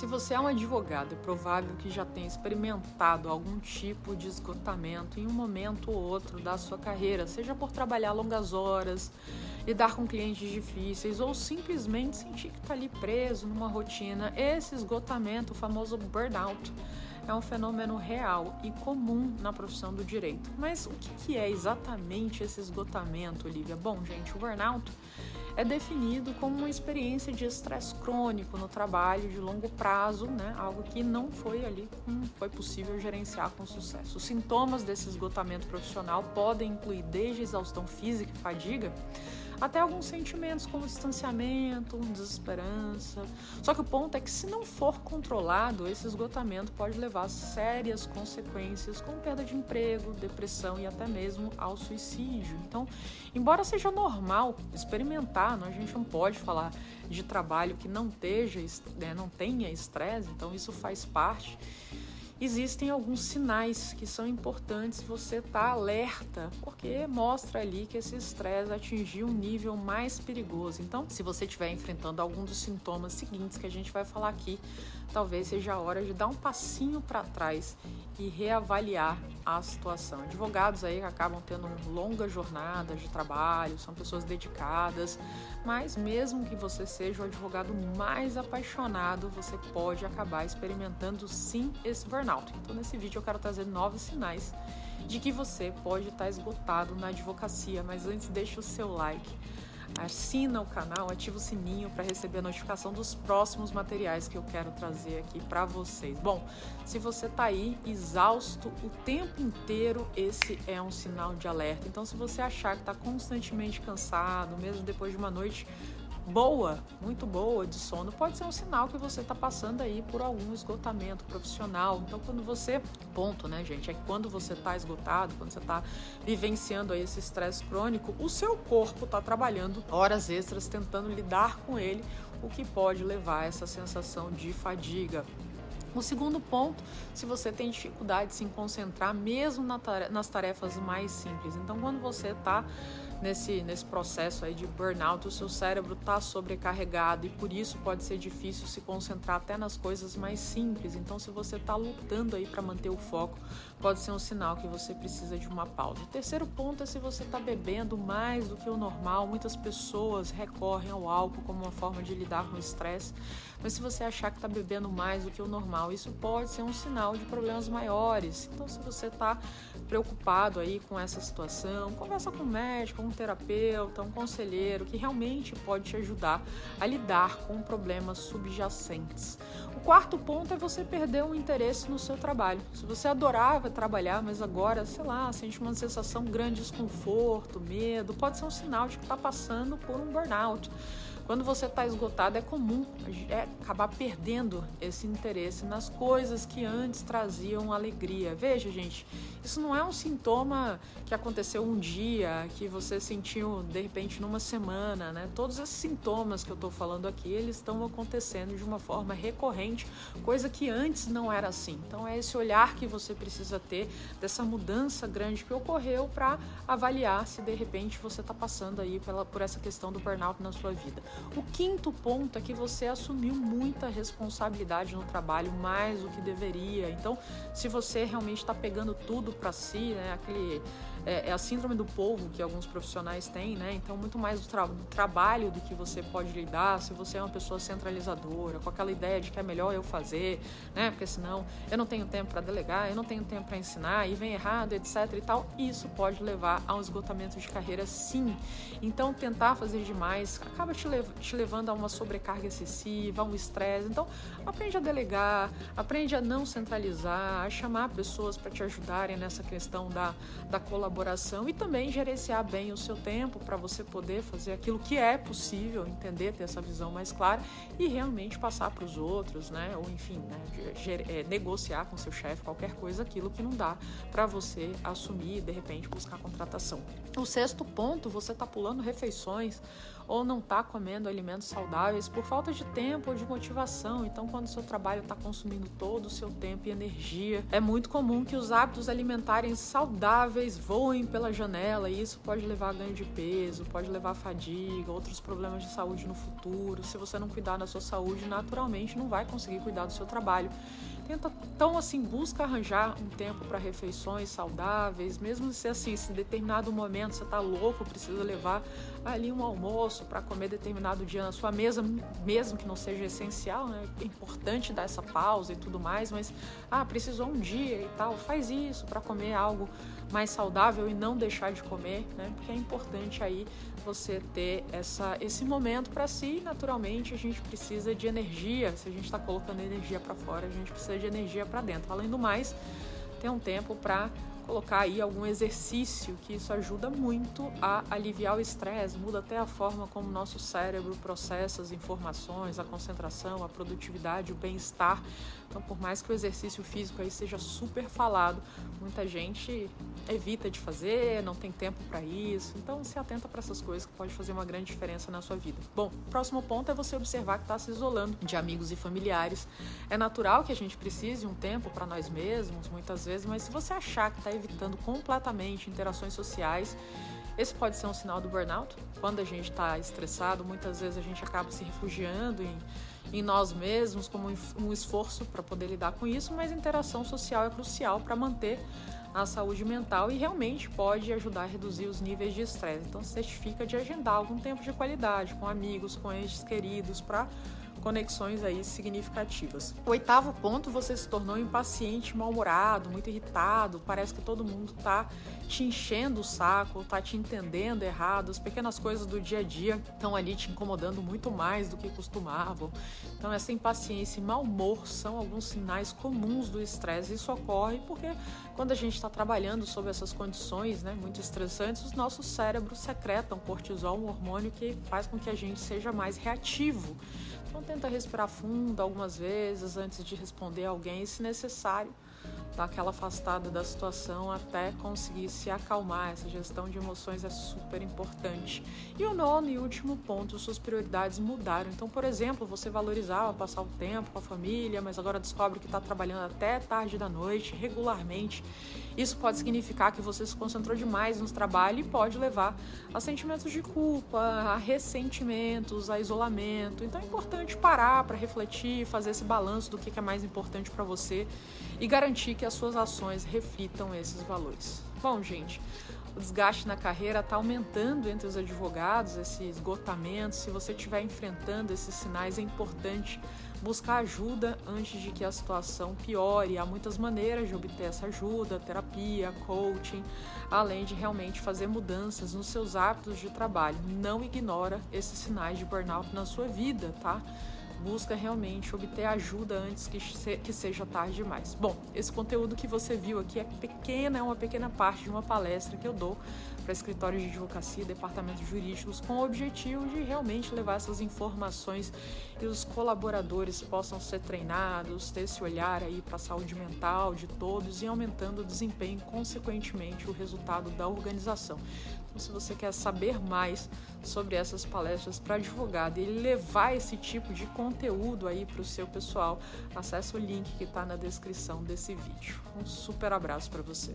Se você é um advogado, é provável que já tenha experimentado algum tipo de esgotamento em um momento ou outro da sua carreira, seja por trabalhar longas horas, lidar com clientes difíceis ou simplesmente sentir que está ali preso numa rotina. Esse esgotamento, o famoso burnout, é um fenômeno real e comum na profissão do direito. Mas o que é exatamente esse esgotamento, Olivia? Bom, gente, o burnout é definido como uma experiência de estresse crônico no trabalho de longo prazo, né? algo que não foi ali, não foi possível gerenciar com sucesso. Os sintomas desse esgotamento profissional podem incluir desde exaustão física e fadiga até alguns sentimentos como distanciamento, desesperança. Só que o ponto é que se não for controlado, esse esgotamento pode levar a sérias consequências, como perda de emprego, depressão e até mesmo ao suicídio. Então, embora seja normal experimentar, a gente não pode falar de trabalho que não, esteja, né, não tenha estresse, então isso faz parte existem alguns sinais que são importantes você estar tá alerta, porque mostra ali que esse estresse atingiu um nível mais perigoso. Então, se você estiver enfrentando algum dos sintomas seguintes que a gente vai falar aqui, talvez seja a hora de dar um passinho para trás e reavaliar a situação. Advogados aí acabam tendo longas jornadas de trabalho, são pessoas dedicadas, mas mesmo que você seja o advogado mais apaixonado, você pode acabar experimentando sim esse burnout. Então nesse vídeo eu quero trazer nove sinais de que você pode estar esgotado na advocacia, mas antes deixa o seu like assina o canal, ativa o sininho para receber a notificação dos próximos materiais que eu quero trazer aqui para vocês. Bom, se você está aí exausto o tempo inteiro, esse é um sinal de alerta. Então, se você achar que está constantemente cansado, mesmo depois de uma noite boa, muito boa de sono, pode ser um sinal que você está passando aí por algum esgotamento profissional. Então, quando você, ponto, né, gente, é que quando você está esgotado, quando você está vivenciando aí esse estresse crônico, o seu corpo está trabalhando horas extras tentando lidar com ele, o que pode levar a essa sensação de fadiga. O segundo ponto, se você tem dificuldade de se concentrar mesmo nas tarefas mais simples. Então, quando você está nesse, nesse processo aí de burnout, o seu cérebro está sobrecarregado e por isso pode ser difícil se concentrar até nas coisas mais simples. Então, se você está lutando aí para manter o foco, pode ser um sinal que você precisa de uma pausa. O terceiro ponto é se você está bebendo mais do que o normal. Muitas pessoas recorrem ao álcool como uma forma de lidar com o estresse, mas se você achar que está bebendo mais do que o normal, isso pode ser um sinal de problemas maiores. Então, se você está preocupado aí com essa situação, conversa com o médico, um terapeuta, um conselheiro que realmente pode te ajudar a lidar com problemas subjacentes. O quarto ponto é você perder o interesse no seu trabalho. Se você adorava trabalhar, mas agora, sei lá, sente uma sensação grande de desconforto, medo, pode ser um sinal de que está passando por um burnout. Quando você está esgotado, é comum é acabar perdendo esse interesse nas coisas que antes traziam alegria. Veja, gente, isso não é um sintoma que aconteceu um dia, que você sentiu de repente numa semana, né? Todos esses sintomas que eu estou falando aqui, eles estão acontecendo de uma forma recorrente, coisa que antes não era assim. Então é esse olhar que você precisa ter dessa mudança grande que ocorreu para avaliar se de repente você está passando aí pela, por essa questão do burnout na sua vida. O quinto ponto é que você assumiu muita responsabilidade no trabalho, mais do que deveria. Então, se você realmente está pegando tudo para si, né, aquele é, é, a síndrome do povo que alguns profissionais têm, né? Então, muito mais do, tra do, trabalho do que você pode lidar, se você é uma pessoa centralizadora, com aquela ideia de que é melhor eu fazer, né? Porque senão eu não tenho tempo para delegar, eu não tenho tempo para ensinar, e vem errado, etc e tal. Isso pode levar a um esgotamento de carreira, sim. Então, tentar fazer demais acaba te, lev te levando a uma sobrecarga excessiva, a um estresse. Então, aprende a delegar, aprende a não centralizar, a chamar pessoas para te ajudarem nessa questão da, da colaboração e também gerenciar bem o seu tempo para você poder fazer aquilo que é possível, entender, ter essa visão mais clara e realmente passar para os outros, né? Ou enfim, né? É, negociar com seu chefe qualquer coisa, aquilo que não dá para você assumir e de repente buscar contratação. O sexto ponto, você está pulando refeições ou não está comendo alimentos saudáveis por falta de tempo ou de motivação. Então, quando o seu trabalho está consumindo todo o seu tempo e energia, é muito comum que os hábitos alimentares saudáveis voem pela janela e isso pode levar a ganho de peso, pode levar a fadiga, outros problemas de saúde no futuro. Se você não cuidar da sua saúde, naturalmente não vai conseguir cuidar do seu trabalho. Tenta, então, assim, busca arranjar um tempo para refeições saudáveis, mesmo se assim, se em determinado momento você está louco, precisa levar ali um almoço para comer determinado dia na sua mesa, mesmo que não seja essencial, né? É importante dar essa pausa e tudo mais, mas ah, precisou um dia e tal, faz isso para comer algo mais saudável e não deixar de comer, né? Porque é importante aí você ter essa, esse momento para si. Naturalmente, a gente precisa de energia. Se a gente está colocando energia para fora, a gente precisa de energia para dentro. Além do mais, ter um tempo para colocar aí algum exercício, que isso ajuda muito a aliviar o estresse, muda até a forma como o nosso cérebro processa as informações, a concentração, a produtividade, o bem-estar. Então, por mais que o exercício físico aí seja super falado, muita gente evita de fazer, não tem tempo para isso. Então, se atenta para essas coisas que pode fazer uma grande diferença na sua vida. Bom, próximo ponto é você observar que está se isolando de amigos e familiares. É natural que a gente precise um tempo para nós mesmos, muitas vezes, mas se você achar que está evitando completamente interações sociais, esse pode ser um sinal do burnout. Quando a gente está estressado, muitas vezes a gente acaba se refugiando em em nós mesmos como um esforço para poder lidar com isso, mas interação social é crucial para manter a saúde mental e realmente pode ajudar a reduzir os níveis de estresse. Então, certifica de agendar algum tempo de qualidade com amigos, com entes queridos, para conexões aí significativas. O oitavo ponto, você se tornou impaciente, mal-humorado, muito irritado, parece que todo mundo tá te enchendo o saco, tá te entendendo errado, as pequenas coisas do dia a dia estão ali te incomodando muito mais do que costumavam. Então essa impaciência e mau humor são alguns sinais comuns do estresse. Isso ocorre porque quando a gente está trabalhando sob essas condições, né, muito estressantes, os nossos cérebros secretam cortisol, um hormônio que faz com que a gente seja mais reativo. Então tenta respirar fundo algumas vezes antes de responder alguém, se necessário dar aquela afastada da situação até conseguir se acalmar. Essa gestão de emoções é super importante. E o nono e último ponto, suas prioridades mudaram. Então, por exemplo, você valorizava passar o tempo com a família, mas agora descobre que está trabalhando até tarde da noite, regularmente. Isso pode significar que você se concentrou demais no trabalho e pode levar a sentimentos de culpa, a ressentimentos, a isolamento. Então é importante parar para refletir, fazer esse balanço do que é mais importante para você e garantir que as suas ações reflitam esses valores. Bom, gente, o desgaste na carreira está aumentando entre os advogados, esse esgotamento. Se você estiver enfrentando esses sinais, é importante buscar ajuda antes de que a situação piore. Há muitas maneiras de obter essa ajuda, terapia, coaching, além de realmente fazer mudanças nos seus hábitos de trabalho. Não ignora esses sinais de burnout na sua vida, tá? Busca realmente obter ajuda antes que, se, que seja tarde demais. Bom, esse conteúdo que você viu aqui é pequena, é uma pequena parte de uma palestra que eu dou para escritórios de advocacia, departamentos jurídicos, com o objetivo de realmente levar essas informações e os colaboradores possam ser treinados, ter esse olhar aí para a saúde mental de todos e aumentando o desempenho, consequentemente o resultado da organização. Então, se você quer saber mais sobre essas palestras para advogado e levar esse tipo de conteúdo aí para o seu pessoal, acesse o link que está na descrição desse vídeo. Um super abraço para você.